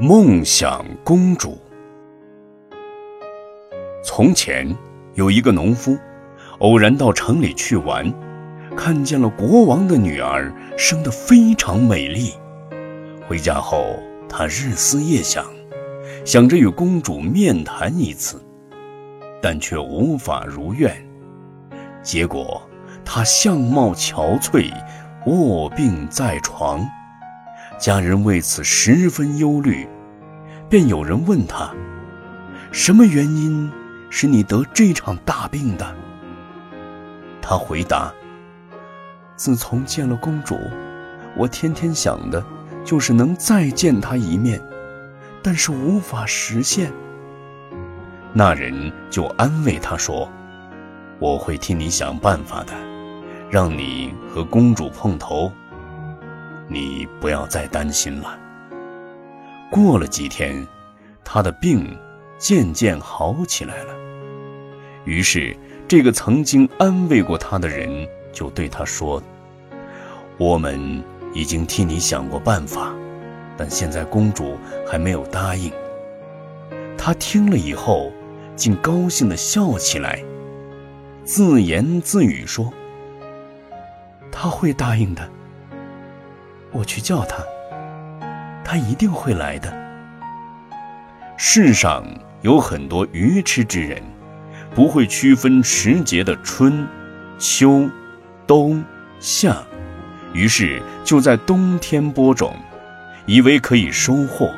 梦想公主。从前有一个农夫，偶然到城里去玩，看见了国王的女儿生得非常美丽。回家后，他日思夜想，想着与公主面谈一次，但却无法如愿。结果，他相貌憔悴，卧病在床。家人为此十分忧虑，便有人问他：“什么原因使你得这场大病的？”他回答：“自从见了公主，我天天想的，就是能再见她一面，但是无法实现。”那人就安慰他说：“我会替你想办法的，让你和公主碰头。”你不要再担心了。过了几天，他的病渐渐好起来了。于是，这个曾经安慰过他的人就对他说：“我们已经替你想过办法，但现在公主还没有答应。”他听了以后，竟高兴地笑起来，自言自语说：“他会答应的。”我去叫他，他一定会来的。世上有很多愚痴之人，不会区分时节的春、秋、冬、夏，于是就在冬天播种，以为可以收获，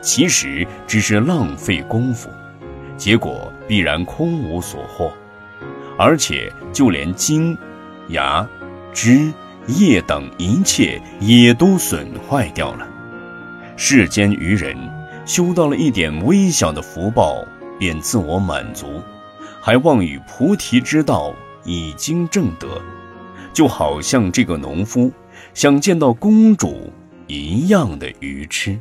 其实只是浪费功夫，结果必然空无所获，而且就连茎、芽、枝。业等一切也都损坏掉了。世间愚人修到了一点微小的福报，便自我满足，还妄语菩提之道已经正得，就好像这个农夫想见到公主一样的愚痴。